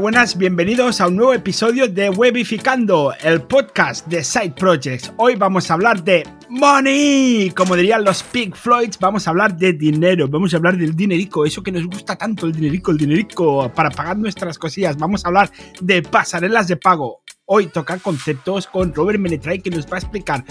Buenas, bienvenidos a un nuevo episodio de Webificando, el podcast de Side Projects. Hoy vamos a hablar de money, como dirían los Pink Floyds, vamos a hablar de dinero, vamos a hablar del dinerico, eso que nos gusta tanto, el dinerico, el dinerico, para pagar nuestras cosillas. Vamos a hablar de pasarelas de pago. Hoy toca conceptos con Robert Menetray que nos va a explicar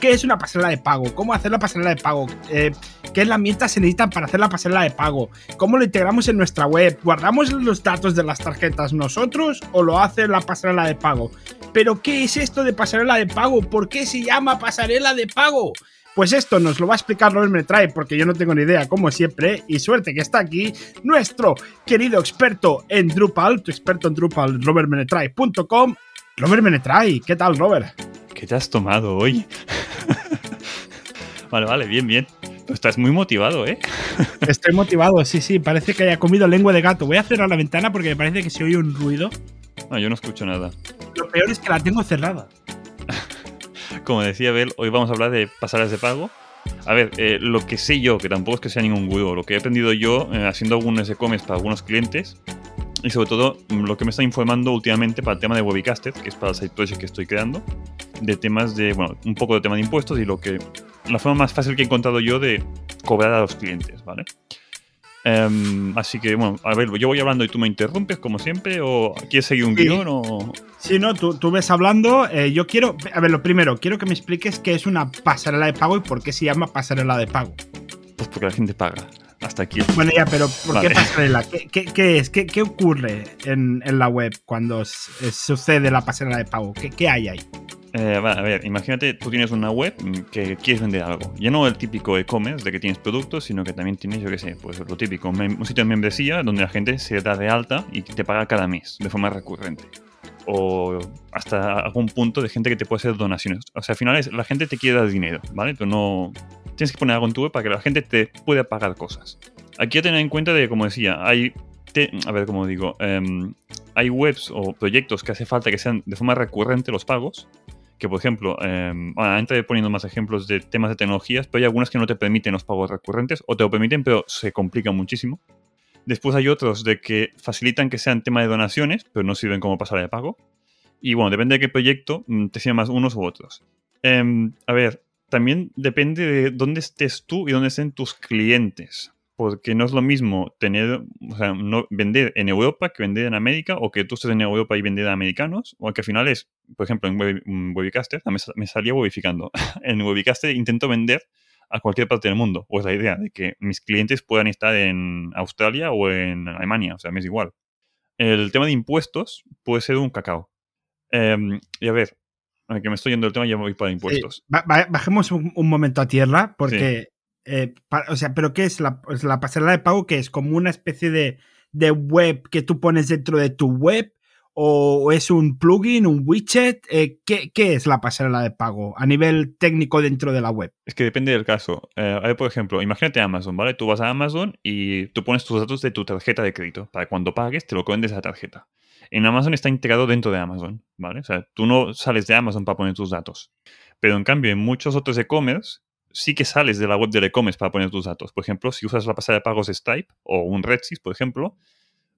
qué es una pasarela de pago, cómo hacer la pasarela de pago, eh, qué herramientas se necesitan para hacer la pasarela de pago, cómo lo integramos en nuestra web, guardamos los datos de las tarjetas nosotros o lo hace la pasarela de pago. Pero ¿qué es esto de pasarela de pago? ¿Por qué se llama pasarela de pago? Pues esto nos lo va a explicar Robert Menetray porque yo no tengo ni idea, como siempre, y suerte que está aquí nuestro querido experto en Drupal, tu experto en Drupal, robertmenetray.com Robert Menetray, ¿qué tal, Robert? ¿Qué te has tomado hoy? vale, vale, bien, bien. estás muy motivado, ¿eh? Estoy motivado, sí, sí. Parece que haya comido lengua de gato. Voy a cerrar la ventana porque me parece que se oye un ruido. No, yo no escucho nada. Lo peor es que la tengo cerrada. Como decía Bel, hoy vamos a hablar de pasadas de pago. A ver, eh, lo que sé yo, que tampoco es que sea ningún gurú, lo que he aprendido yo eh, haciendo algunos e-commerce para algunos clientes, y sobre todo mm, lo que me está informando últimamente para el tema de Webicasted, que es para el site project que estoy creando, de temas de, bueno, un poco de tema de impuestos y lo que, la forma más fácil que he encontrado yo de cobrar a los clientes, ¿vale? Em, así que, bueno, a ver, yo voy hablando y tú me interrumpes, como siempre, o quieres seguir un guion o... Sí, no, tú, tú ves hablando. Eh, yo quiero, a ver, lo primero, quiero que me expliques qué es una pasarela de pago y por qué se llama pasarela de pago. Pues porque la gente paga hasta aquí. Bueno, ya, pero ¿por qué pasarela? ¿Qué, es? ¿Qué, ocurre en, la web cuando sucede la pasarela de pago? ¿Qué, hay ahí? Eh, a ver, imagínate, tú tienes una web que quieres vender algo. Ya no el típico e-commerce de que tienes productos, sino que también tienes, yo qué sé, pues lo típico, un sitio de membresía donde la gente se da de alta y te paga cada mes de forma recurrente. O hasta algún punto de gente que te puede hacer donaciones. O sea, al final es, la gente te quiere dar dinero, ¿vale? Tú no, tienes que poner algo en tu web para que la gente te pueda pagar cosas. Aquí que tener en cuenta de, como decía, hay, a ver cómo digo, em, hay webs o proyectos que hace falta que sean de forma recurrente los pagos, que por ejemplo, eh, bueno, poniendo más ejemplos de temas de tecnologías, pero hay algunas que no te permiten los pagos recurrentes, o te lo permiten, pero se complican muchísimo. Después hay otros de que facilitan que sean tema de donaciones, pero no sirven como pasar de pago. Y bueno, depende de qué proyecto, mm, te sirven más unos u otros. Em, a ver, también depende de dónde estés tú y dónde estén tus clientes. Porque no es lo mismo tener, o sea, no, vender en Europa que vender en América, o que tú estés en Europa y vender a americanos, o que al final es, por ejemplo, en Webicaster, me, me salía webificando. en Webicaster intento vender a cualquier parte del mundo. Pues la idea de que mis clientes puedan estar en Australia o en Alemania, o sea, me es igual. El tema de impuestos puede ser un cacao. Em, y a ver, que me estoy yendo del tema, ya voy para impuestos. bajemos un, momento a tierra, porque, eh, o sea, ¿pero qué es la, la, pasarela de pago? que es? ¿Como una especie de, de, web que tú pones dentro de tu web? ¿O es un plugin, un widget? Eh, ¿qué, ¿qué, es la pasarela de pago a nivel técnico dentro de la web? Es que depende del caso. Eh, a ver, por ejemplo, imagínate Amazon, ¿vale? Tú vas a Amazon y tú pones tus datos de tu tarjeta de crédito. Para cuando pagues, te lo de esa tarjeta en Amazon está integrado dentro de Amazon, ¿vale? O sea, tú no sales de Amazon para poner tus datos. Pero en cambio, en muchos otros e-commerce, sí que sales de la web del e-commerce para poner tus datos. Por ejemplo, si usas la pasada de pagos Stripe o un Redsys, por ejemplo,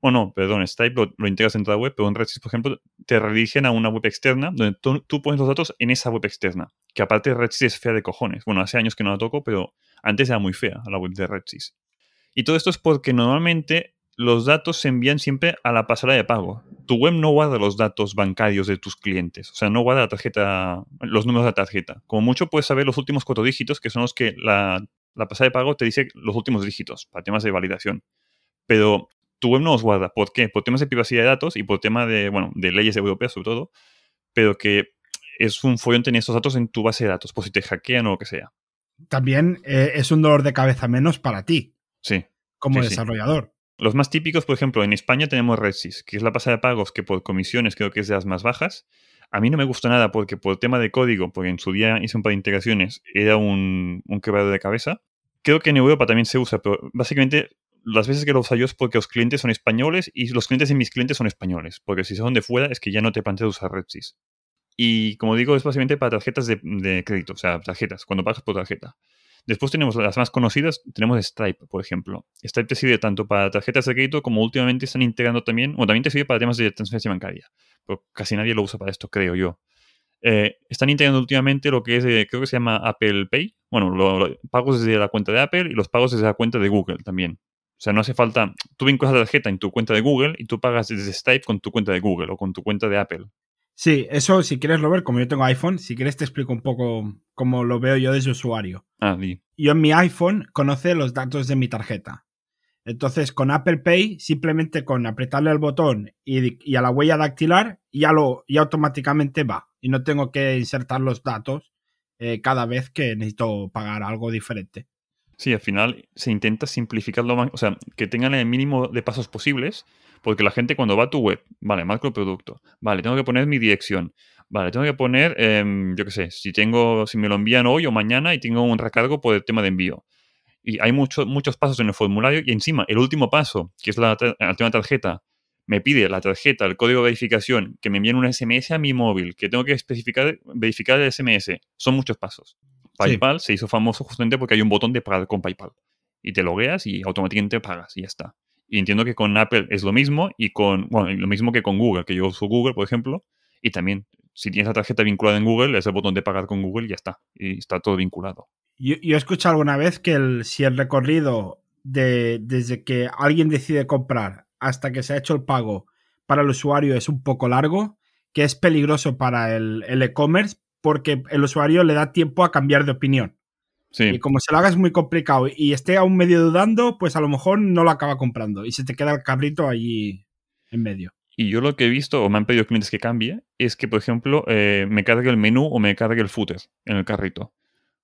o no, perdón, Stripe lo, integras dentro de la web, pero un Redsys, por ejemplo, te redirigen a una web externa donde tú, pones los datos en esa web externa. Que aparte Redsys es fea de cojones. Bueno, hace años que no la toco, pero antes era muy fea la web de Redsys. Y todo esto es porque normalmente los datos se envían siempre a la pasarela de pago. Tu web no guarda los datos bancarios de tus clientes, o sea, no guarda la tarjeta, los números de la tarjeta. Como mucho puedes saber los últimos cuatro dígitos, que son los que la, la pasarela de pago te dice los últimos dígitos, para temas de validación. Pero tu web no los guarda. ¿Por qué? Por temas de privacidad de datos y por tema de, bueno, de leyes europeas sobre todo, pero que es un follón tener estos datos en tu base de datos, por si te hackean o lo que sea. También eh, es un dolor de cabeza menos para ti. Sí. Como desarrollador. Los más típicos, por ejemplo, en España tenemos Redsys, que es la pasada de pagos que por comisiones creo que es de las más bajas. A mí no me gusta nada porque por tema de código, porque en su día hice un par de integraciones, era un, un quebrado de cabeza. Creo que en Europa también se usa, pero básicamente las veces que lo uso yo es porque los clientes son españoles y los clientes de mis clientes son españoles, porque si son de fuera es que ya no te planteas usar Redsys. Y como digo, es básicamente para tarjetas de, de crédito, o sea, tarjetas, cuando pagas por tarjeta. Después tenemos las más conocidas, tenemos Stripe, por ejemplo. Stripe te sirve tanto para tarjetas de crédito como últimamente están integrando también, o también te sirve para temas de transferencia bancaria, pero casi nadie lo usa para esto, creo yo. Eh, están integrando últimamente lo que es, eh, creo que se llama Apple Pay. Bueno, los pagos desde la cuenta de Apple y los pagos desde la cuenta de Google también. O sea, no hace falta. Tú vinculas la tarjeta en tu cuenta de Google y tú pagas desde Stripe con tu cuenta de Google o con tu cuenta de Apple. Sí, eso si quieres lo ver, como yo tengo iPhone, si quieres te explico un poco cómo lo veo yo desde usuario. Ah, sí. Yo en mi iPhone conoce los datos de mi tarjeta. Entonces, con Apple Pay, simplemente con apretarle el botón y, a la huella dactilar, ya, lo, ya automáticamente va. Y no tengo que insertar los datos eh, cada vez que necesito pagar algo diferente. Sí, al final se intenta simplificarlo más, o sea, que tengan el mínimo de pasos posibles, porque la gente cuando va a tu web, vale, marco el producto, vale, tengo que poner mi dirección, vale, tengo que poner, em, yo qué sé, si tengo, si me lo envían hoy o mañana y tengo un recargo por el tema de envío. Y hay muchos muchos pasos en el formulario y encima el último paso, que es la, última tarjeta, me pide la tarjeta, el código de verificación, que me envíen un SMS a mi móvil, que tengo que especificar, verificar el SMS. Son muchos pasos. PayPal se hizo famoso justamente porque hay un botón de pagar con PayPal. Y te logueas y automáticamente pagas y ya está. Y entiendo que con Apple es lo mismo y con, bueno, lo mismo que con Google, que yo uso Google, por ejemplo, y también si tienes la tarjeta vinculada en Google, es el botón de pagar con Google y ya está. Y está todo vinculado. Yo, he escuchado alguna vez que el, si el recorrido de, desde que alguien decide comprar hasta que se ha hecho el pago para el usuario es un poco largo, que es peligroso para el e-commerce porque el usuario le da tiempo a cambiar de opinión. Sí. Y como se lo hagas muy complicado y esté aún medio dudando, pues a lo mejor no lo acaba comprando y se te queda el cabrito allí en medio. Y yo lo que he visto, o me han pedido clientes que cambie, es que, por ejemplo, eh, me cargue el menú o me cargue el footer en el carrito.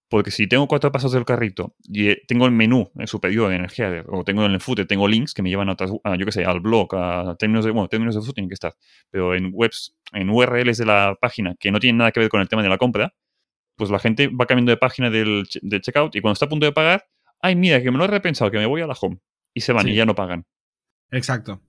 Porque si tengo cuatro pasos del carrito y eh, tengo el menú en superior en el header, o tengo en el footer, tengo links que me llevan a, otras, yo qué sé, al blog, a términos de, bueno, términos de uso tienen que estar, pero en webs, en URLs de la página que no tienen nada que ver con el tema de la compra, pues la gente va cambiando de página del, checkout y cuando está a punto de pagar, ay, mira, que me lo he repensado, que me voy a la home. Y se van y ya no pagan. Exacto.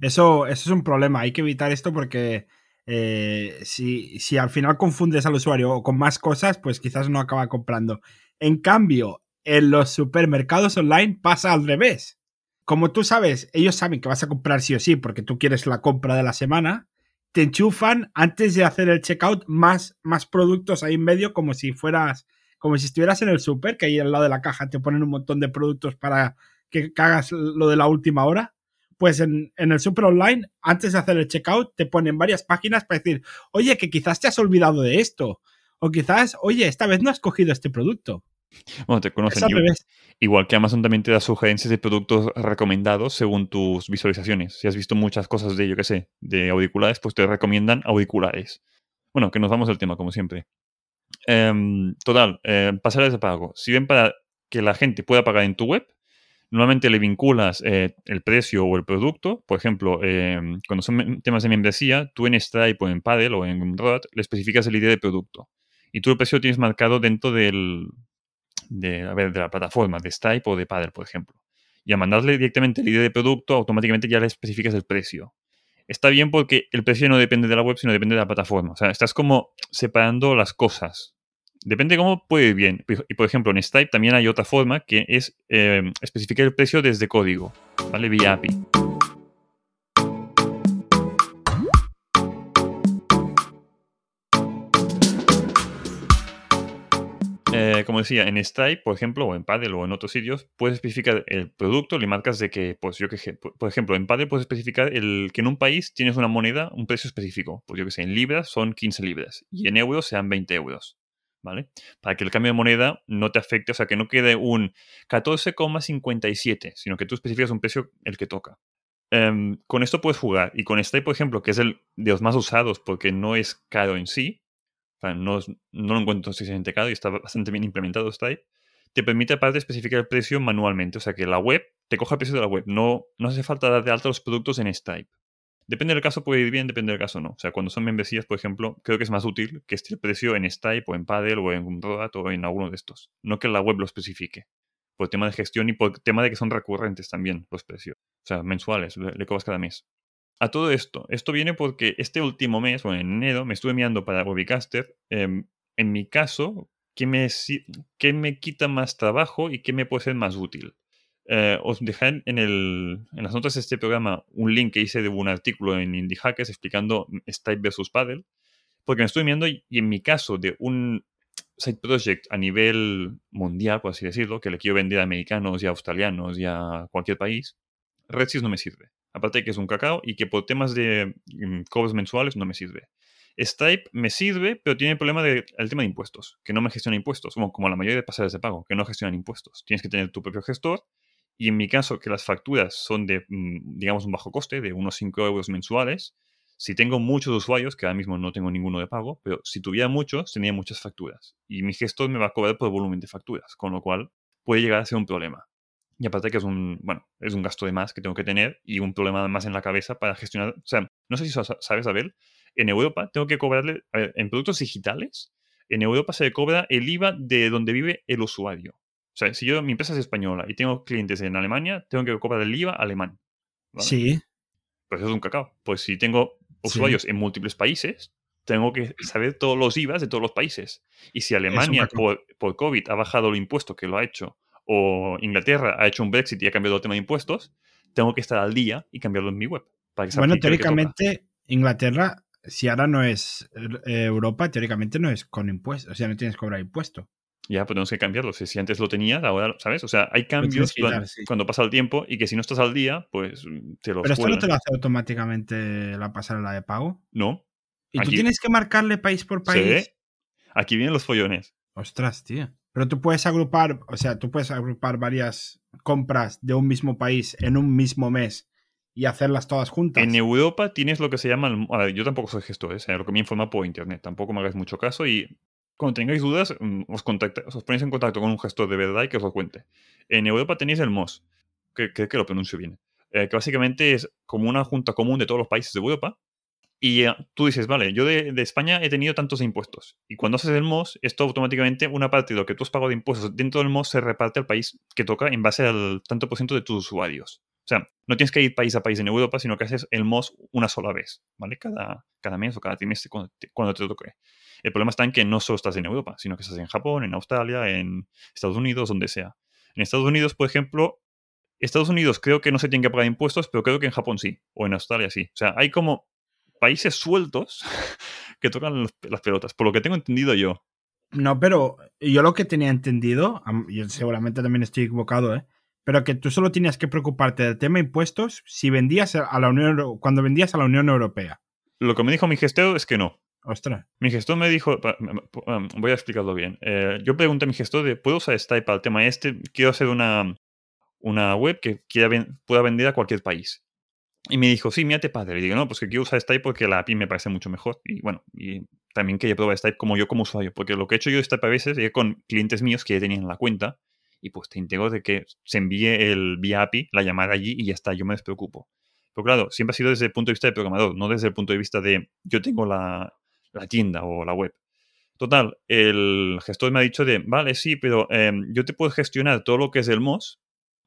Eso, eso es un problema. Hay que evitar esto porque eh, si, si al final confundes al usuario con más cosas, pues quizás no acaba comprando. En cambio, en los supermercados online pasa al revés. Como tú sabes, ellos saben que vas a comprar sí o sí porque tú quieres la compra de la semana, te enchufan antes de hacer el checkout más, más productos ahí en medio como si fueras, como si estuvieras en el super, que ahí al lado de la caja te ponen un montón de productos para que hagas lo de la última hora pues en, el Super Online, antes de hacer el checkout, te ponen varias páginas para decir, oye, que quizás te has olvidado de esto. O quizás, oye, esta vez no has cogido este producto. Bueno, te conocen. Igual, que Amazon también te da sugerencias de productos recomendados según tus visualizaciones. Si has visto muchas cosas de, yo qué sé, de auriculares, pues te recomiendan auriculares. Bueno, que nos vamos del tema, como siempre. Em, total, eh, pasar de pago. Si ven para que la gente pueda pagar en tu web, Normalmente le vinculas eh, el precio o el producto. Por ejemplo, em, cuando son temas de membresía, tú en Stripe o en Paddle o en Gumroad le especificas el ID de producto. Y tú el precio lo tienes marcado dentro del, de, de la plataforma, de Stripe o de Paddle, por ejemplo. Y a mandarle directamente el ID de producto, automáticamente ya le especificas el precio. Está bien porque el precio no depende de la web, sino depende de la plataforma. O sea, estás como separando las cosas. Depende de cómo puede ir bien. Y por ejemplo, en Stripe también hay otra forma que es eh, especificar el precio desde código, ¿vale? Vía API. Eh, como decía, en Stripe, por ejemplo, o en Paddle o en otros sitios, puedes especificar el producto, le marcas de que, pues yo que por ejemplo, en Paddle puedes especificar el, que en un país tienes una moneda, un precio específico. Pues yo que sé, en libras son 15 libras y en euros sean 20 euros. ¿vale? Para que el cambio de moneda no te afecte, o sea, que no quede un 14,57, sino que tú especificas un precio el que toca. Em, con esto puedes jugar. Y con Stripe, por ejemplo, que es el de los más usados porque no es caro en sí, sea, no, no lo encuentro excesivamente caro y está bastante bien implementado Stripe, te permite aparte especificar el precio manualmente. O sea, que la web te coja el precio de la web. No, no hace falta dar de alta los productos en Stripe. Depende del caso, puede ir bien, depende del caso, no. O sea, cuando son membresías, por ejemplo, creo que es más útil que esté el precio en Stripe o en Paddle o en Gumroad o en alguno de estos. No que la web lo especifique. Por tema de gestión y por tema de que son recurrentes también los precios. O sea, mensuales, le, cobras cada mes. A todo esto, esto viene porque este último mes, bueno, en enero, me estuve mirando para Webcaster. Em, en mi caso, qué me, qué me quita más trabajo y qué me puede ser más útil. Eh, os dejaré en, el, en las notas de este programa un link que hice de un artículo en Indie Hackers explicando Stripe versus Paddle, porque me estoy viendo y en mi caso de un side project a nivel mundial, por así decirlo, que le quiero vender a americanos y a australianos y a cualquier país, Redsys no me sirve. Aparte de que es un cacao y que por temas de mm, cobros mensuales no me sirve. Stripe me sirve, pero tiene el problema del tema de impuestos, que no me gestiona impuestos, como, como la mayoría de pasajes de pago, que no gestionan impuestos. Tienes que tener tu propio gestor y en mi caso, que las facturas son de, mm, digamos, un bajo coste, de unos 5 euros mensuales, si tengo muchos usuarios, que ahora mismo no tengo ninguno de pago, pero si tuviera muchos, tenía muchas facturas. Y mi gestor me va a cobrar por volumen de facturas, con lo cual puede llegar a ser un problema. Y aparte que es un, bueno, es un gasto de más que tengo que tener y un problema más en la cabeza para gestionar. O sea, no sé si sabes, Abel, en Europa tengo que cobrarle, a ver, en productos digitales, en Europa se le cobra el IVA de donde vive el usuario. O sea, si yo, mi empresa es española y tengo clientes en Alemania, tengo que cobrar el IVA alemán. Sí. Pues eso es un cacao. Pues si tengo usuarios en múltiples países, tengo que saber todos los IVAs de todos los países. Y si Alemania por, por, COVID ha bajado el impuesto que lo ha hecho, o Inglaterra ha hecho un Brexit y ha cambiado el tema de impuestos, tengo que estar al día y cambiarlo en mi web. bueno, teóricamente, Inglaterra, si ahora no es eh, Europa, teóricamente no es con impuestos, o sea, no tienes que cobrar impuesto. Ya, pues tenemos que cambiarlo. Si antes lo tenías, ahora, ¿sabes? O sea, hay cambios cuando, pasa el tiempo y que si no estás al día, pues te lo ¿Pero esto no te lo hace automáticamente la pasarela de pago? No. ¿Y tú tienes que marcarle país por país? Sí. Aquí vienen los follones. Ostras, tío. Pero tú puedes agrupar, o sea, tú puedes agrupar varias compras de un mismo país en un mismo mes y hacerlas todas juntas. En Europa tienes lo que se llama. Ver, yo tampoco soy gestor, ¿eh? lo que me informa por internet. Tampoco me hagáis mucho caso y cuando tengáis dudas, mm, os, os ponéis en contacto con un gestor de verdad y que os lo cuente. En Europa tenéis el MOS, que, que, lo pronuncio bien, eh, que básicamente es como una junta común de todos los países de Europa. Y eh, tú dices, vale, yo de, España he tenido tantos impuestos. Y cuando haces el MOS, esto automáticamente, una parte de lo que tú has pagado de impuestos dentro del MOS se reparte al país que toca en base al tanto por ciento de tus usuarios. O sea, no tienes que ir país a país en Europa, sino que haces el MOS una sola vez, ¿vale? Cada, cada mes o cada trimestre cuando te, cuando te toque. El problema está en que no solo estás en Europa, sino que estás en Japón, en Australia, en Estados Unidos, donde sea. En Estados Unidos, por ejemplo, Estados Unidos creo que no se tienen que pagar impuestos, pero creo que en Japón sí, o en Australia sí. O sea, hay como países sueltos que tocan las pelotas, por lo que tengo entendido yo. No, pero yo lo que tenía entendido, y seguramente también estoy equivocado, ¿eh? pero que tú solo tenías que preocuparte del tema impuestos si vendías a la Unión cuando vendías a la Unión Europea. Lo que me dijo mi gestor es que no. Ostras. Mi gestor me dijo, voy a explicarlo bien. Eh, yo pregunté a mi gestor de, ¿puedo usar Stripe para el tema este? Quiero hacer una, una web que quiera pueda vender a cualquier país. Y me dijo, sí, mírate padre. Y digo, no, pues que quiero usar Stripe porque la API me parece mucho mejor. Y bueno, y también quería probar Stripe como yo como usuario. Porque lo que he hecho yo de Stripe a veces es con clientes míos que ya tenían la cuenta. Y pues te integro de que se envíe el vía API, la llamada allí y ya está, yo me despreocupo. Pero claro, siempre ha sido desde el punto de vista de programador, no desde el punto de vista de yo tengo la, la tienda o la web. Total, el gestor me ha dicho de, vale, sí, pero em, yo te puedo gestionar todo lo que es el MOS,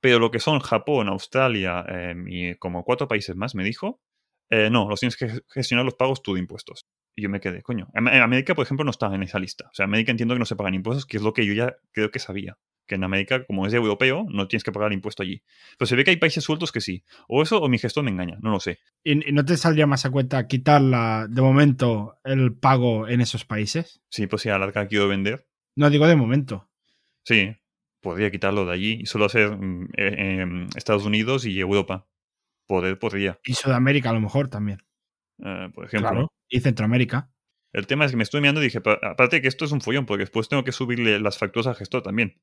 pero lo que son Japón, Australia em, y como cuatro países más, me dijo, eh, no, los tienes que gestionar los pagos tú de impuestos. Y yo me quedé, coño. En América, por ejemplo, no está en esa lista. O sea, América entiendo que no se pagan impuestos, que es lo que yo ya creo que sabía que en América, como es europeo, no tienes que pagar impuesto allí. Pero se ve que hay países sueltos que sí. O eso o mi gestor me engaña, no lo sé. ¿Y, no te saldría más a cuenta quitarla de momento el pago en esos países? Sí, pues si a larga quiero vender. No digo de momento. Sí, podría quitarlo de allí y solo hacer mm, eh, em, Estados Unidos y Europa. Poder, podría. Y Sudamérica a lo mejor también. Eh, por ejemplo. Claro. Y Centroamérica. El tema es que me estoy mirando y dije, aparte que esto es un follón, porque después tengo que subirle las facturas al gestor también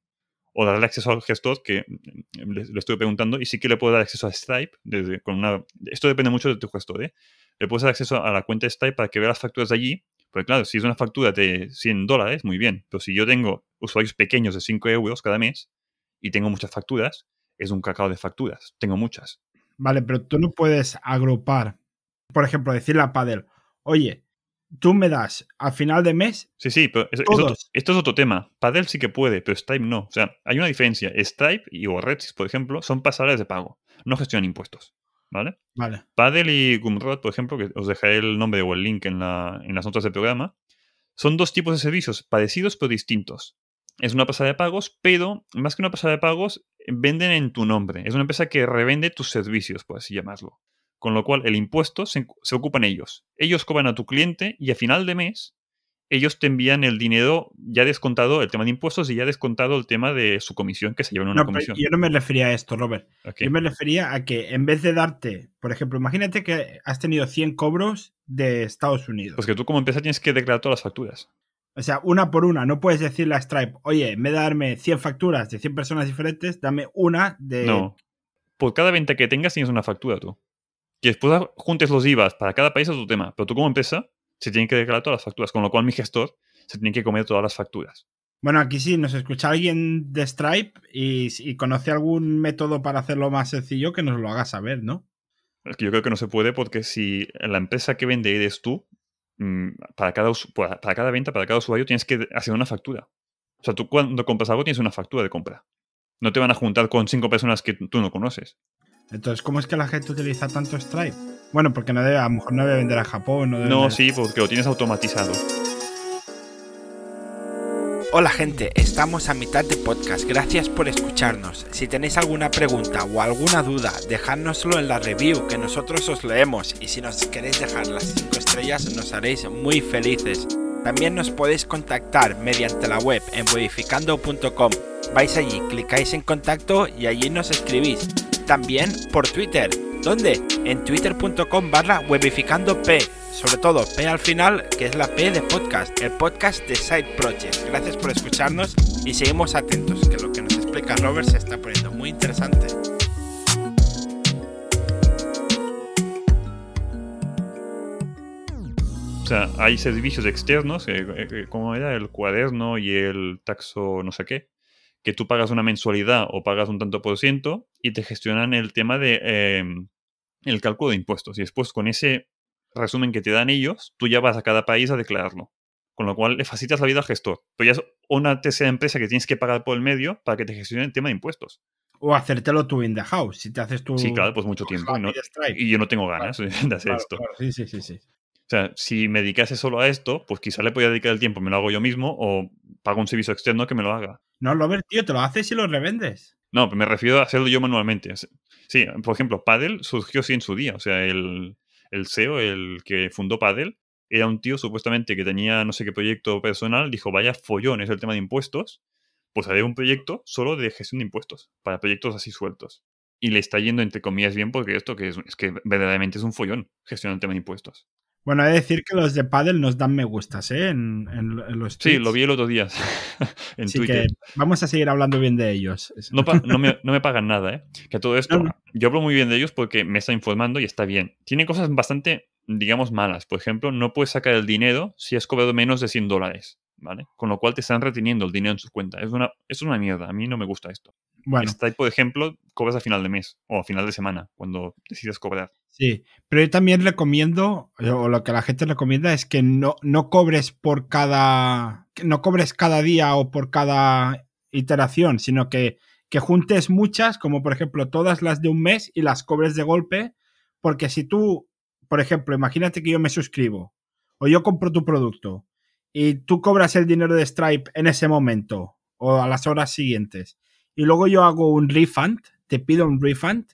o darle acceso al gestor, que mm, le, estoy preguntando, y sí que le puedo dar acceso a Stripe. Desde, con una, esto depende mucho de tu gestor. ¿eh? Le puedes dar acceso a la cuenta de Stripe para que vea las facturas de allí. Porque claro, si es una factura de 100 dólares, muy bien. Pero si yo tengo usuarios pequeños de 5 euros cada mes y tengo muchas facturas, es un cacao de facturas. Tengo muchas. Vale, pero tú no puedes agrupar, por ejemplo, decirle a Padel, oye, tú me das a final de mes. Sí, sí, pero esto es otro tema. Padel sí que puede, pero Stripe no. O sea, hay una diferencia. Stripe y o Redsys, por ejemplo, son pasarelas de pago. No gestionan impuestos. ¿Vale? Vale. Padel y Gumroad, por ejemplo, que os dejaré el nombre o el link en, la, en las notas del programa, Son dos tipos de servicios parecidos pero distintos. Es una pasada de pagos, pero más que una pasada de pagos, venden en tu nombre. Es una empresa que revende tus servicios, por así llamarlo. Con lo cual, el impuesto se, se ocupan ellos. Ellos cobran a tu cliente y a final de mes ellos te envían el dinero ya descontado el tema de impuestos y ya descontado el tema de su comisión, que se llevan una No, comisión. yo no me refería a esto, Robert. Yo me refería a que en vez de darte, por ejemplo, imagínate que has tenido 100 cobros de Estados Unidos. Pues que tú como empresa tienes que declarar todas las facturas. O sea, una por una. No puedes decirle a Stripe, oye, en vez de darme 100 facturas de 100 personas diferentes, dame una de... No. Por cada venta que tengas tienes una factura tú. Que después juntes los IVAs para cada país es tu tema. Pero tú como empresa se tienen que declarar todas las facturas. Con lo cual mi gestor se tiene que comer todas las facturas. Bueno, aquí sí, nos escucha alguien de Stripe y, y conoce algún método para hacerlo más sencillo que nos lo haga saber, ¿no? Es que yo creo que no se puede porque si la empresa que vende eres tú, mm, para cada, para cada venta, para cada usuario, tienes que hacer una factura. O sea, tú cuando compras algo tienes una factura de compra. No te van a juntar con cinco personas que tú no conoces. Entonces, ¿cómo es que la gente utiliza tanto Stripe? Bueno, porque no debe, a lo mejor no debe vender a Japón. No, debe No, vender- sí, porque lo tienes automatizado. Hola gente, estamos a mitad de podcast, gracias por escucharnos. Si tenéis alguna pregunta o alguna duda, dejádnoslo en la review que nosotros os leemos y si nos queréis dejar las 5 estrellas nos haréis muy felices. También nos podéis contactar mediante la web en webificando.com. Vais allí, clicáis en contacto y allí nos escribís. También por Twitter. ¿Dónde? En twitter.com barra webificandop. Sobre todo P al final, que es la P de podcast, el podcast de Side Project. Gracias por escucharnos y seguimos atentos, que lo que nos explica Robert se está poniendo muy interesante. O sea, hay servicios externos, eh, eh, como era el cuaderno y el taxo no sé qué, que tú pagas una mensualidad o pagas un tanto por ciento y te gestionan el tema de eh, el cálculo de impuestos. Y después con ese resumen que te dan ellos, tú ya vas a cada país a declararlo. Con lo cual le facilitas la vida al gestor. Pero ya es una tercera empresa que tienes que pagar por el medio para que te gestione el tema de impuestos. O hacértelo tú in the house, si te haces tu... Sí, claro, pues mucho tiempo. y no- y yo no tengo ganas de hacer Claro, esto. claro, Sí, sí, sí, sí. O sea, si me dedicase solo a esto, pues quizá le podía dedicar el tiempo, me lo hago yo mismo o pago un servicio externo que me lo haga. No, Robert, tío, te lo haces y lo revendes. No, me refiero a hacerlo yo manualmente. Sí, por ejemplo, Paddle surgió así en su día. O sea, el, CEO, el que fundó Paddle, era un tío supuestamente que tenía no sé qué proyecto personal, dijo, vaya follón, es el tema de impuestos, pues haré un proyecto solo de gestión de impuestos, para proyectos así sueltos. Y le está yendo entre comillas bien porque esto que es, es que verdaderamente es un follón gestionar el tema de impuestos. Bueno, he de decir que los de Paddle nos dan me gustas, ¿eh? En, en- en los Sí, tweets. lo vi el otro día en Así Twitter. que vamos a seguir hablando bien de ellos. No, me, no me pagan nada, ¿eh? Que todo esto, No, yo hablo muy bien de ellos porque me está informando y está bien. Tiene cosas bastante, digamos, malas. Por ejemplo, no puedes sacar el dinero si has cobrado menos de 100 dólares, ¿vale? Con lo cual te están reteniendo el dinero en su cuenta. Es una, es una mierda. A mí no me gusta esto. Bueno, Stripe, por ejemplo, cobras a final de mes o a final de semana, cuando decides cobrar. Sí. Pero yo también recomiendo, o lo que la gente recomienda es que no, no cobres por cada. No cobres cada día o por cada iteración, sino que, que juntes muchas, como por ejemplo todas las de un mes y las cobres de golpe. Porque si tú, por ejemplo, imagínate que yo me suscribo o yo compro tu producto y tú cobras el dinero de Stripe en ese momento o a las horas siguientes y luego yo hago un refund, te pido un refund,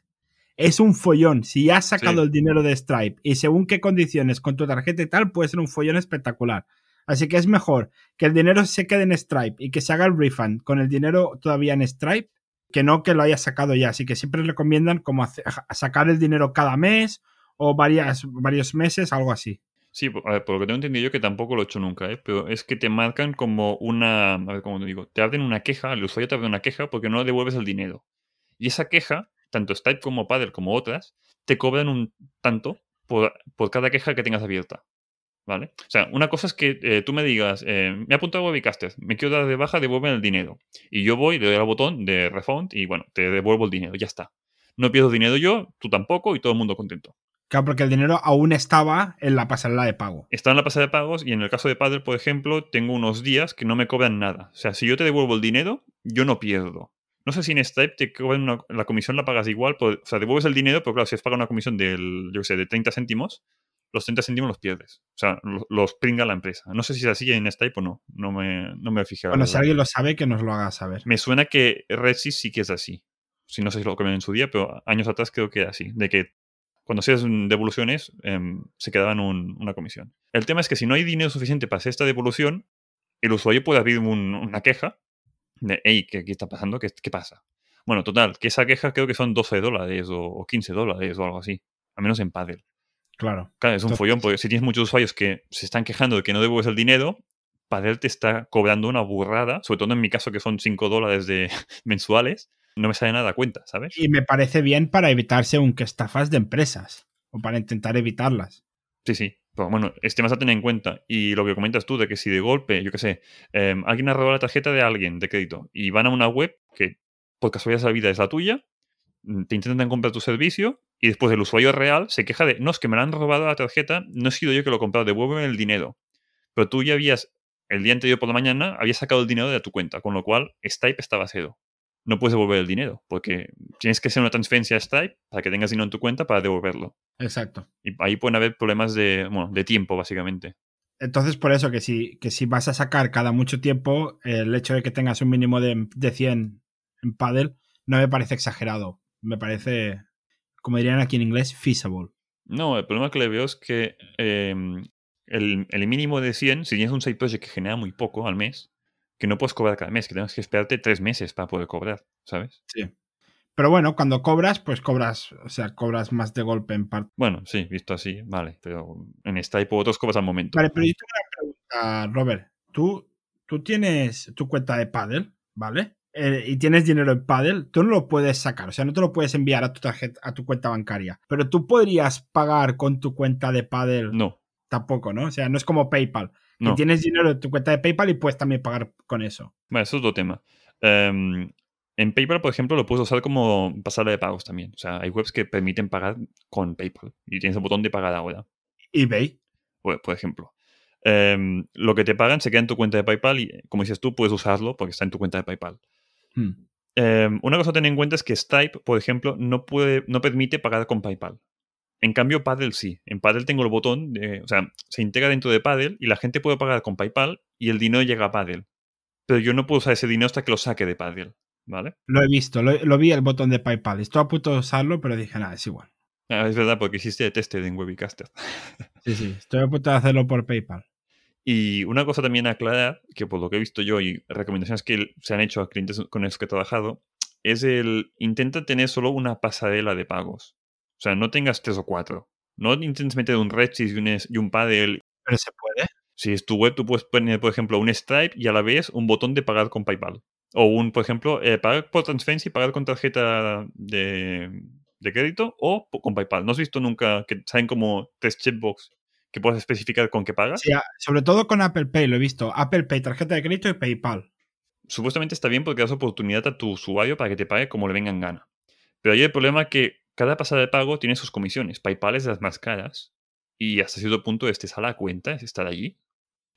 es un follón. Si ya has sacado Sí. el dinero de Stripe y según qué condiciones con tu tarjeta y tal, puede ser un follón espectacular. Así que es mejor que el dinero se quede en Stripe y que se haga el refund con el dinero todavía en Stripe que no que lo hayas sacado ya. Así que siempre recomiendan como sacar el dinero cada mes o varias, varios meses, algo así. Sí, por, a ver, por lo que tengo entendido yo que tampoco lo he hecho nunca, ¿eh? Pero es que te marcan como una... A ver, ¿cómo te digo? Te abren una queja, el usuario te abre una queja porque no devuelves el dinero. Y esa queja, tanto Stripe como Paddle como otras, te cobran un tanto por, por cada queja que tengas abierta. ¿Vale? O sea, una cosa es que eh, tú me digas, eh, me he apuntado a me quiero dar de baja, devuelven el dinero. Y yo voy, le doy al botón de refund y bueno, te devuelvo el dinero, ya está. No pierdo dinero yo, tú tampoco y todo el mundo contento. Claro, porque el dinero aún estaba en la pasarela de pago. Está en la pasada de pagos y en el caso de Paddle, por ejemplo, tengo unos días que no me cobran nada. O sea, si yo te devuelvo el dinero, yo no pierdo. No sé si en Stripe te una- la comisión la pagas igual, por- o sea, devuelves el dinero, pero claro, si has pagado una comisión del, yo sé, de 30 céntimos, los 30 céntimos los pierdes. O sea, lo- los pringa la empresa. No sé si es así en Stripe o no. No me, no me he fijado. Bueno, si alguien lo sabe, que nos lo haga saber. Me suena que Redsys sí que es así. Si no sé si lo cambiaron en su día, pero años atrás creo que era así. De que cuando hacías devoluciones em, se quedaban un- una comisión. El tema es que si no hay dinero suficiente para hacer esta devolución, el usuario puede abrir un- una queja de, hey, ¿qué, qué está pasando? ¿Qué, qué pasa? Bueno, total, que esa queja creo que son 12 dólares o, o 15 dólares o algo así. Al menos en Paddle. Claro. Claro, es un Entonces- follón, porque si tienes muchos usuarios que se están quejando de que no devuelves el dinero, Paddle te está cobrando una burrada, sobre todo en mi caso que son 5 dólares de mensuales, no me sale nada a cuenta, ¿sabes? Y me parece bien para evitarse un que estafas de empresas. O para intentar evitarlas. Sí, sí. Bueno, este más a tener en cuenta. Y lo que comentas tú, de que si de golpe, yo qué sé, eh, alguien ha robado la tarjeta de alguien de crédito y van a una web que por casualidad de es la tuya, mm, te intentan comprar tu servicio y después el usuario real se queja de, no, es que me la han robado la tarjeta, no he sido yo que lo he comprado, devuélveme el dinero. Pero tú ya habías, el día anterior por la mañana, habías sacado el dinero de tu cuenta, con lo cual Stripe estaba cero. No puedes devolver el dinero, porque tienes que hacer una transferencia a Stripe para que tengas dinero en tu cuenta para devolverlo. Exacto. Y ahí pueden haber problemas de, bueno, de tiempo, básicamente. Entonces, por eso que si, que si vas a sacar cada mucho tiempo, el hecho de que tengas un mínimo de, de 100 en paddle no me parece exagerado. Me parece, como dirían aquí en inglés, feasible. No, el problema que le veo es que eh, el, el mínimo de 100, si tienes un side project que genera muy poco al mes, que no puedes cobrar cada mes, que tienes que esperarte tres meses para poder cobrar, ¿sabes? Sí. Pero bueno, cuando cobras, pues cobras, o sea, cobras más de golpe en parte. Bueno, sí, visto así, vale, pero en Stripe u otros cobras al momento. Vale, pero yo tengo una pregunta, Robert. Tú, tú tienes tu cuenta de paddle, ¿vale? Eh, y tienes dinero en paddle, tú no lo puedes sacar, o sea, no te lo puedes enviar a tu tarjeta, a tu cuenta bancaria. Pero tú podrías pagar con tu cuenta de paddle No, tampoco, ¿no? O sea, no es como PayPal. No. tienes dinero en tu cuenta de PayPal y puedes también pagar con eso. Vale, eso es otro tema. Em, en PayPal, por ejemplo, lo puedes usar como pasarela de pagos también. O sea, hay webs que permiten pagar con PayPal y tienes el botón de pagar ahora. eBay. por, por ejemplo. Em, lo que te pagan se queda en tu cuenta de PayPal y, como dices tú, puedes usarlo porque está en tu cuenta de PayPal. Hmm. Em, una cosa a tener en cuenta es que Stripe, por ejemplo, no, puede, no permite pagar con PayPal. En cambio, Paddle sí. En Paddle tengo el botón, de, o sea, se integra dentro de Paddle y la gente puede pagar con PayPal y el dinero llega a Paddle. Pero yo no puedo usar ese dinero hasta que lo saque de Paddle, ¿vale? Lo he visto, lo, lo vi el botón de PayPal. Estoy a punto de usarlo, pero dije, nada, es igual. Ah, es verdad, porque hiciste de tested en Webicaster. Sí, sí, estoy a punto de hacerlo por PayPal. Y una cosa también a aclarar, que por lo que he visto yo y recomendaciones que se han hecho a clientes con los que he trabajado, es el intenta tener solo una pasarela de pagos. O sea, no tengas tres o cuatro. No intentes meter un Redsys y un, y un Paddle. Pero se puede. Si es tu web, tú puedes poner, por ejemplo, un Stripe y a la vez un botón de pagar con PayPal. O un, por ejemplo, eh, pagar por transferencia y pagar con tarjeta de, de crédito o con PayPal. ¿No has visto nunca que salen como tres checkbox que puedas especificar con qué pagas? Sí, a- sobre todo con Apple Pay lo he visto. Apple Pay, tarjeta de crédito y PayPal. supuestamente está bien porque das oportunidad a tu usuario para que te pague como le venga en gana. Pero hay el problema que cada pasada de pago tiene sus comisiones. PayPal es de las más caras y hasta cierto punto este a cuenta, es estar allí.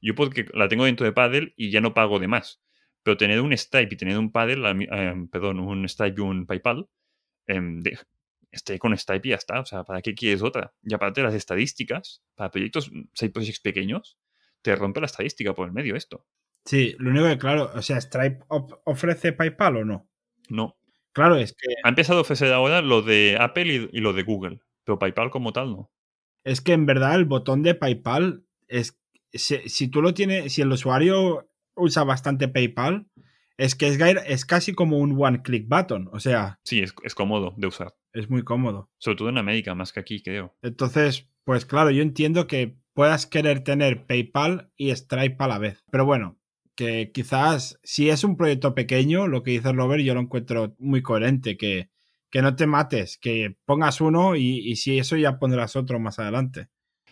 Yo porque la tengo dentro de Paddle y ya no pago de más. Pero tener un Stripe y tener un Paddle, eh, perdón, un Stripe y un PayPal, em, de- esté con Stripe y ya está. O sea, ¿para qué quieres otra? Y aparte las estadísticas, para proyectos, side projects pequeños, te rompe la estadística por el medio esto. Sí, lo único que, claro, o sea, Stripe ofrece PayPal o no. No, Claro, es que, Ha empezado a ofrecer ahora lo de Apple y, y lo de Google, pero PayPal como tal no. es que en verdad el botón de PayPal es. Si, si tú lo tienes, si el usuario usa bastante PayPal, es que es casi como un one-click button. O sea, Sí, es, es cómodo de usar. es muy cómodo. Sobre todo en América, más que aquí, creo. Entonces, pues claro, yo entiendo que puedas querer tener PayPal y Stripe a la vez. Pero bueno, que quizás si es un proyecto pequeño, lo que dice Robert, yo lo encuentro muy coherente, que, que no te mates, que pongas uno y, si eso ya pondrás otro más adelante.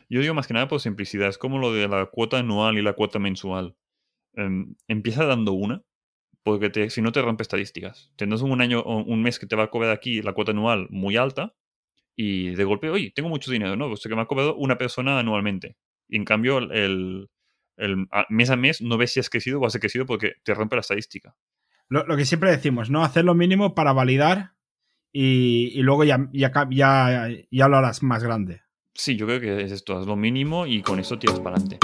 Yo digo más que nada por simplicidad. Es como lo de la cuota anual y la cuota mensual. Em, empieza dando una, porque si no te rompe estadísticas. Tendrás un año o un mes que te va a cobrar aquí la cuota anual muy alta y de golpe, oye, tengo mucho dinero, ¿no? Pues que me ha cobrado una persona anualmente. Y en cambio, el, el- a- mes a mes no ves si has crecido o has crecido porque te rompe la estadística. Lo, lo que siempre decimos, ¿no? Hacer lo mínimo para validar y, y luego ya, ya, ca- ya, ya lo harás más grande. Sí, yo creo que es esto, es lo mínimo y con eso tiras para adelante.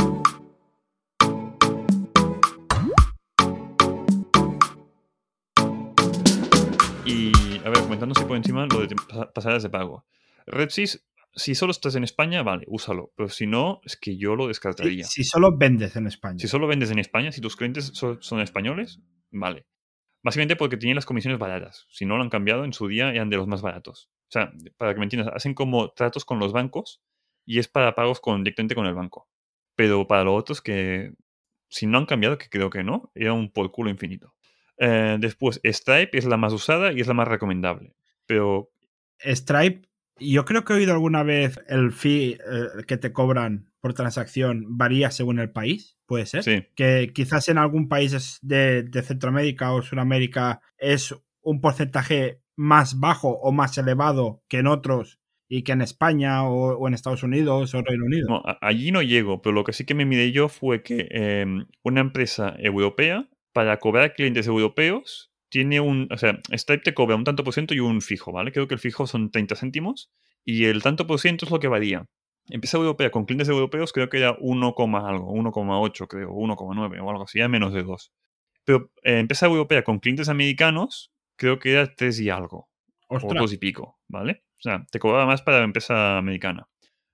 Y, a ver, comentando así por encima lo de pasadas de pago. RedSys, si solo estás en España, vale, úsalo. Pero si no, es que yo lo descartaría. Si, solo vendes en España. Si solo vendes en España, si tus clientes son, españoles, vale. Básicamente porque tienen las comisiones baratas. Si no lo han cambiado, en su día eran de los más baratos. O sea, para que me entiendas, hacen como tratos con los bancos y es para pagos con, directamente con el banco. Pero para los otros que, si no han cambiado, que creo que no, era un por culo infinito. Eh, después, Stripe es la más usada y es la más recomendable. Pero. Stripe, yo creo que he oído alguna vez el fee eh, que te cobran por transacción varía según el país, puede ser. Sí. Que quizás en algún país de, de Centroamérica o Sudamérica es un porcentaje más bajo o más elevado que en otros y que en España o, en Estados Unidos o Reino Unido. No, allí no llego, pero lo que sí que me miré yo fue que em, una empresa europea para cobrar clientes europeos tiene un, o sea, Stripe te cobra un tanto por ciento y un fijo, ¿vale? Creo que el fijo son 30 céntimos y el tanto por ciento es lo que varía. Empresa europea con clientes europeos creo que era 1, algo, 1,8 creo, 1,9 o algo así, ya menos de 2. Pero eh, empresa europea con clientes americanos creo que era 3 y algo. O 2 y pico, ¿vale? O sea, te cobraba más para empresa americana,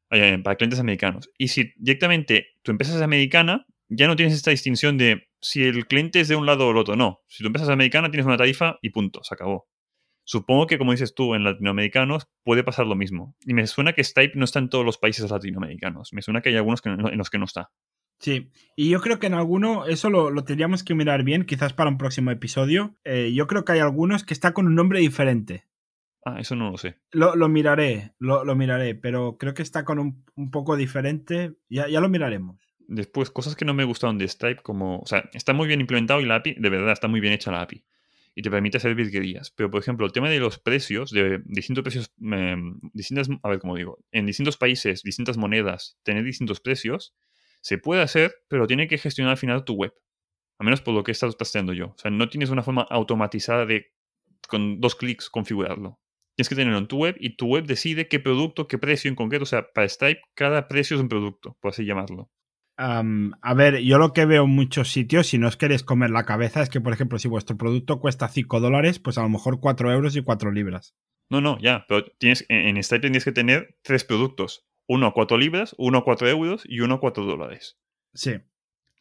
eh, para clientes americanos. Y si directamente tu empresa es americana, ya no tienes esta distinción de si el cliente es de un lado o el otro. No. Si tu empresa es americana, tienes una tarifa y punto, se acabó. Supongo que, como dices tú, en latinoamericanos puede pasar lo mismo. Y me suena que Stripe no está en todos los países latinoamericanos. Me suena que hay algunos en los que no está. Sí, y yo creo que en alguno, eso lo, tendríamos que mirar bien, quizás para un próximo episodio. Eh, yo creo que hay algunos que está con un nombre diferente. Ah, eso no lo sé. Lo, miraré, lo, miraré, pero creo que está con un, un poco diferente. Ya, ya lo miraremos. Después, cosas que no me gustaron de Stripe, como, o sea, está muy bien implementado y la API, de verdad, está muy bien hecha la API. Y te permite hacer virguerías. Pero, por ejemplo, el tema de los precios, de distintos precios, em, distintas, a ver cómo digo, en distintos países, distintas monedas, tener distintos precios, se puede hacer, pero tiene que gestionar al final tu web. Al menos por lo que he estado yo. O sea, no tienes una forma automatizada de, con dos clics, configurarlo. Tienes que tenerlo en tu web y tu web decide qué producto, qué precio en concreto. O sea, para Stripe, cada precio es un producto, por así llamarlo a ver, yo lo que veo en muchos sitios, si no os queréis comer la cabeza, es que, por ejemplo, si vuestro producto cuesta 5 dólares, pues a lo mejor 4 euros y 4 libras. No, no, ya, pero tienes, en Stripe tienes que tener tres productos. Uno a 4 libras, uno a 4 euros y uno a 4 dólares. Sí.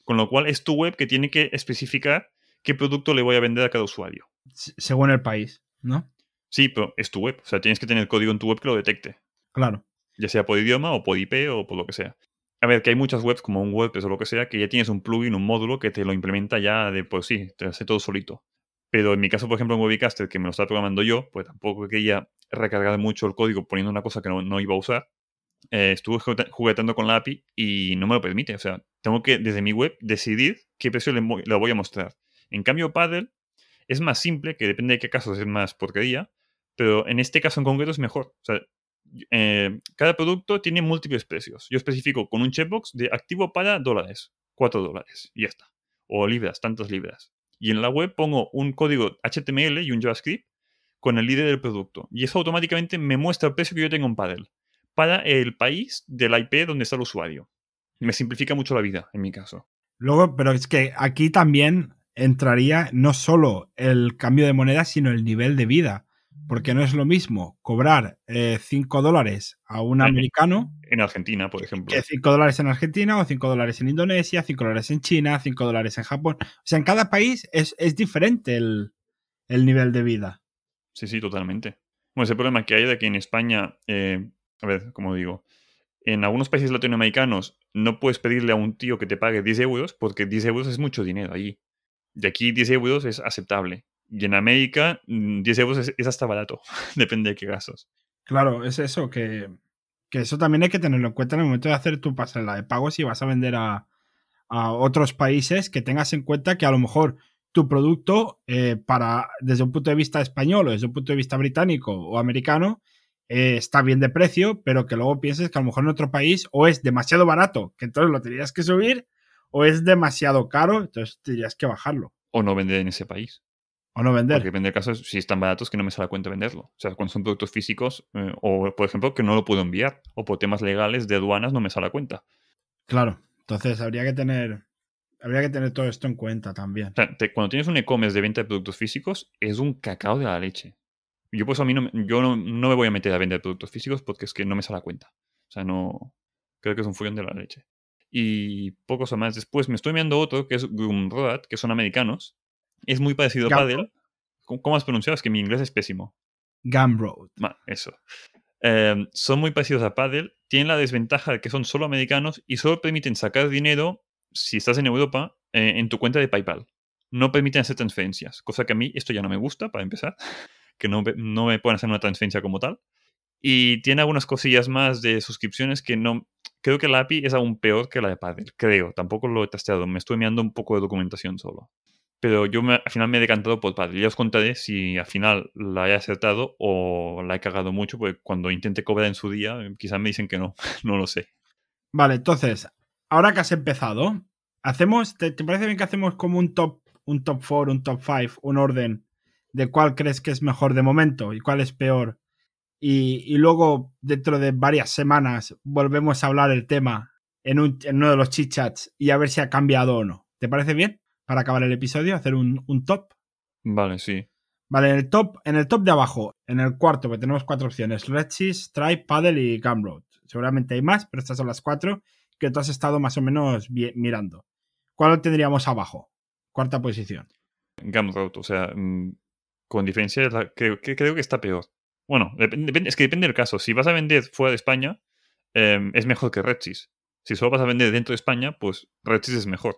Con lo cual es tu web que tiene que especificar qué producto le voy a vender a cada usuario. según el país, ¿no? Sí, pero es tu web. O sea, tienes que tener código en tu web que lo detecte. Claro. Ya sea por idioma o por IP o por lo que sea. A ver, que hay muchas webs como un WordPress o lo que sea que ya tienes un plugin, un módulo que te lo implementa ya de por sí, te hace todo solito. Pero en mi caso, por ejemplo, en Webicaster, que me lo estaba programando yo, pues tampoco quería recargar mucho el código poniendo una cosa que no, iba a usar. Eh, estuve jugueteando con la API y no me lo permite. O sea, tengo que desde mi web decidir qué precio le, le voy a mostrar. En cambio, Paddle es más simple, que depende de qué casos es más porquería, pero en este caso en concreto es mejor. O sea, eh, cada producto tiene múltiples precios. Yo especifico con un checkbox de activo para dólares, 4 dólares, y ya está. O libras, tantas libras. Y en la web pongo un código HTML y un JavaScript con el líder del producto. Y eso automáticamente me muestra el precio que yo tengo en Paddle para el país del IP donde está el usuario. Me simplifica mucho la vida, en mi caso. Luego, pero es que aquí también entraría no solo el cambio de moneda, sino el nivel de vida. Porque no es lo mismo cobrar 5 eh, dólares a un americano. En Argentina, por ejemplo. Que 5 dólares en Argentina, o 5 dólares en Indonesia, 5 dólares en China, 5 dólares en Japón. O sea, en cada país es, diferente el, nivel de vida. Sí, sí, totalmente. Bueno, ese problema que hay de que en España, eh, a ver, como digo, en algunos países latinoamericanos no puedes pedirle a un tío que te pague 10 euros porque 10 euros es mucho dinero allí. De aquí 10 euros es aceptable. Y en América, 10 mm, euros es, hasta barato, depende de qué gastos. Claro, es eso, que, eso también hay que tenerlo en cuenta en el momento de hacer tu pasarela de pago si vas a vender a, otros países, que tengas en cuenta que a lo mejor tu producto, eh, para, desde un punto de vista español o desde un punto de vista británico o americano, eh, está bien de precio, pero que luego pienses que a lo mejor en otro país o es demasiado barato, que entonces lo tendrías que subir, o es demasiado caro, entonces tendrías que bajarlo. O no vender en ese país. O no vender. Porque caso, si están baratos, que no me sale a cuenta venderlo. O sea, cuando son productos físicos, eh, o por ejemplo, que no lo puedo enviar, o por temas legales de aduanas no me sale a cuenta. Claro. Entonces habría que tener. Habría que tener todo esto en cuenta también. O sea, te- cuando tienes un e-commerce de venta de productos físicos, es un cacao de la leche. Yo por eso a mí no, me- yo no, no me voy a meter a vender productos físicos porque es que no me sale a cuenta. O sea, no. Creo que es un follón de la leche. Y pocos más después me estoy viendo otro que es Gumroad, que son americanos. Es muy parecido a. Paddle. ¿Cómo, has pronunciado? Es que mi inglés es pésimo. Gumroad. Eso. Eh, son muy parecidos a Paddle. Tienen la desventaja de que son solo americanos y solo permiten sacar dinero, si estás en Europa, eh, en tu cuenta de PayPal. No permiten hacer transferencias, cosa que a mí esto ya no me gusta, para empezar, que no, me- no me pueden hacer una transferencia como tal. Y tiene algunas cosillas más de suscripciones que no... Creo que la API es aún peor que la de Paddle, creo. Tampoco lo he testeado, me estoy mirando un poco de documentación solo. Pero yo me- al final me he decantado por Paddle. Ya os contaré si al final la he acertado o la he cagado mucho, porque cuando intente cobrar en su día, quizás me dicen que no. no lo sé. Vale, entonces, ahora que has empezado, hacemos. ¿Te, te parece bien que hacemos como un top, un top 4, un top 5, un orden de cuál crees que es mejor de momento y cuál es peor? Y, y luego, dentro de varias semanas, volvemos a hablar el tema en, un- en uno de los chit-chats y a ver si ha cambiado o no. ¿Te parece bien? Para acabar el episodio, hacer un, un top. Vale, sí. Vale, en el top, en el top de abajo, en el cuarto, que tenemos cuatro opciones: Redsys, Stripe, Paddle y Gumroad. Seguramente hay más, pero estas son las cuatro que tú has estado más o menos mirando. ¿Cuál tendríamos abajo? Cuarta posición. Gumroad, o sea, mm, con diferencia, creo, que, creo que está peor. Bueno, depende- es que depende del caso. Si vas a vender fuera de España, em, es mejor que Redsys. Si solo vas a vender dentro de España, pues Redsys es mejor,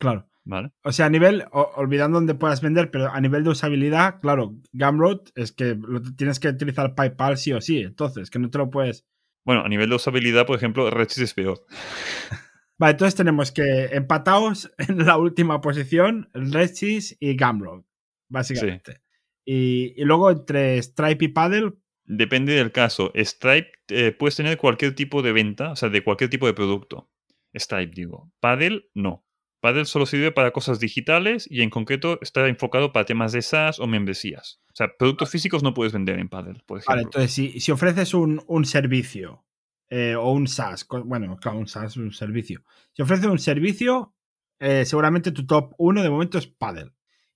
Claro. ¿Vale? O sea, a nivel, o- olvidando dónde puedas vender, pero a nivel de usabilidad, claro, Gumroad es que lo- tienes que utilizar PayPal sí o sí. Entonces, que no te lo puedes. Bueno, a nivel de usabilidad, por ejemplo, Redsys es peor. Vale, entonces tenemos que empatados en la última posición, Redsys y Gumroad, básicamente. Y, y luego entre Stripe y Paddle, Depende del caso. Stripe eh, puedes tener cualquier tipo de venta, o sea, de cualquier tipo de producto. Stripe, digo. Paddle, no. Paddle solo sirve para cosas digitales y en concreto está enfocado para temas de SaaS o membresías. O sea, productos físicos no puedes vender en Paddle, por ejemplo. Vale, entonces si, si ofreces un, un servicio eh, o un SaaS, bueno, claro, un SaaS es un servicio. Si ofreces un servicio, eh, seguramente tu top 1 de momento es Paddle.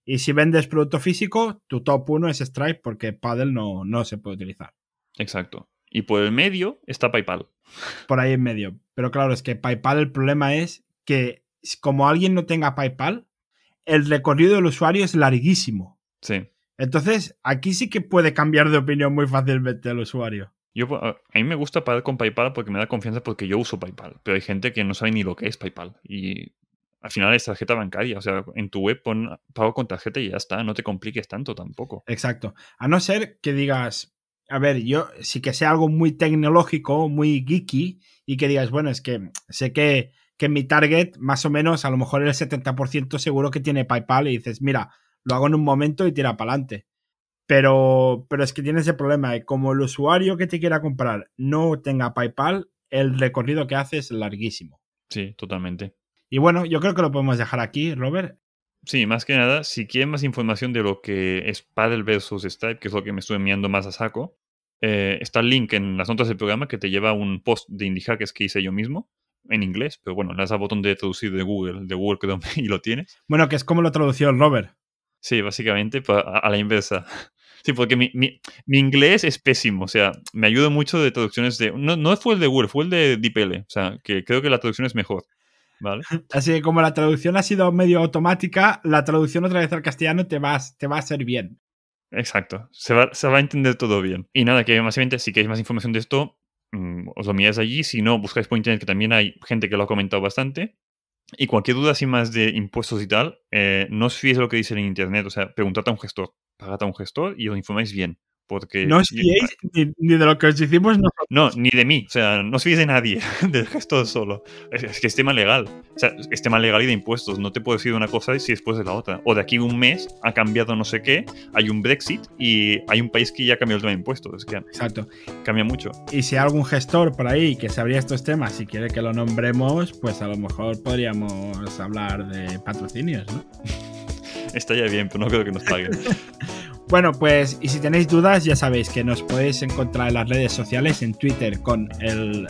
Y si vendes producto físico, tu top 1 es Stripe porque Paddle no, no se puede utilizar. Exacto. Y por el medio está PayPal. Por ahí en medio. Pero claro, es que PayPal el problema es que como alguien no tenga PayPal, el recorrido del usuario es larguísimo. Sí. Entonces, aquí sí que puede cambiar de opinión muy fácilmente el usuario. Yo, a mí me gusta pagar con PayPal porque me da confianza porque yo uso PayPal. Pero hay gente que no sabe ni lo que es PayPal. Y al final es tarjeta bancaria. O sea, en tu web pon pago con tarjeta y ya está. No te compliques tanto tampoco. Exacto. A no ser que digas, a ver, yo sí que sea algo muy tecnológico, muy geeky, y que digas, bueno, es que sé que, que mi target, más o menos, a lo mejor el 70% seguro que tiene PayPal, y dices, mira, lo hago en un momento y tira para adelante. Pero, pero es que tiene ese problema, y como el usuario que te quiera comprar no tenga PayPal, el recorrido que hace es larguísimo. Sí, totalmente. Y bueno, yo creo que lo podemos dejar aquí, Robert. Sí, más que nada, si quieren más información de lo que es Paddle versus Stripe, que es lo que me estoy enviando más a saco, eh, está el link en las notas del programa que te lleva a un post de Indie Hackers que hice yo mismo, en inglés, pero bueno, le das al botón de traducir de Google, de Google Chrome y lo tienes. Bueno, que es como lo tradució el Robert. Sí, básicamente a, la inversa. Sí, porque mi, mi- mi inglés es pésimo, o sea, me ayuda mucho de traducciones de... No, no fue el de Google, fue el de DeepL, o sea, que creo que la traducción es mejor, ¿vale? Así que como la traducción ha sido medio automática, la traducción otra vez al castellano te va, te va a ser bien. Exacto. Se va, se va a entender todo bien. Y nada, que básicamente si queréis más información de esto, mm, os lo miráis allí. Si no, buscáis por internet, que también hay gente que lo ha comentado bastante. Y cualquier duda así más de impuestos y tal, eh, no os fiéis de lo que dicen en internet. O sea, preguntad a un gestor. Pagad a un gestor y os informáis bien. Porque No os fiéis ni, ni de lo que os hicimos nosotros. no, ni de mí. O sea, no os fiéis de nadie, del gestor solo. Es, es que es tema legal. O sea, es tema legal y de impuestos. No te puedo decir de una cosa si después de la otra. O de aquí un mes ha cambiado no sé qué, hay un Brexit y hay un país que ya cambió el tema de impuestos. Es que Exacto. cambia mucho. Y si hay algún gestor por ahí que sabría estos temas y quiere que lo nombremos, pues a lo mejor podríamos hablar de patrocinios, ¿no? Estaría bien, pero no creo que nos paguen. Bueno, pues, y si tenéis dudas, ya sabéis que nos podéis encontrar en las redes sociales, en Twitter con el,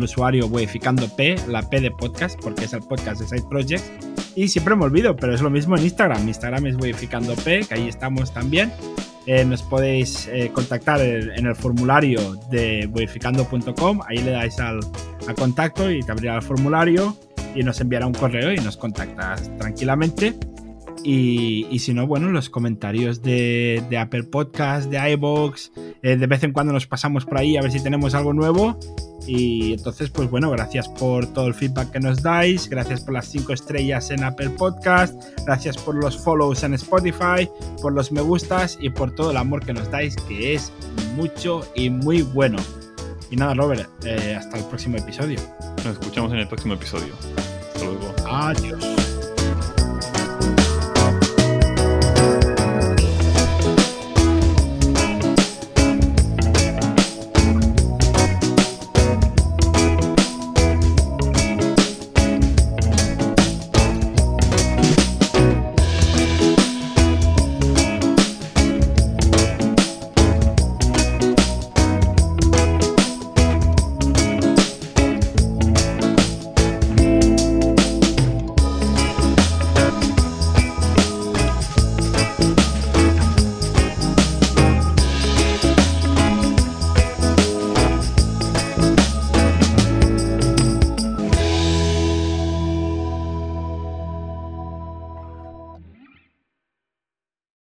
usuario Weificando P, la P de podcast, porque es el podcast de Side Projects. Y siempre me olvido, pero es lo mismo en Instagram. Instagram es Weificando P, que ahí estamos también. Eh, nos podéis eh, contactar en, el formulario de weificando.com, ahí le dais al, al contacto y te abrirá el formulario y nos enviará un correo y nos contactas tranquilamente. Y, si no, bueno, los comentarios de, Apple Podcast, de iBox, eh, de vez en cuando nos pasamos por ahí a ver si tenemos algo nuevo. Y entonces, pues bueno, gracias por todo el feedback que nos dais, gracias por las 5 estrellas en Apple Podcast, gracias por los follows en Spotify, por los me gustas y por todo el amor que nos dais, que es mucho y muy bueno. Y nada, Robert, eh, hasta el próximo episodio. Nos escuchamos en el próximo episodio. Hasta luego. Adiós.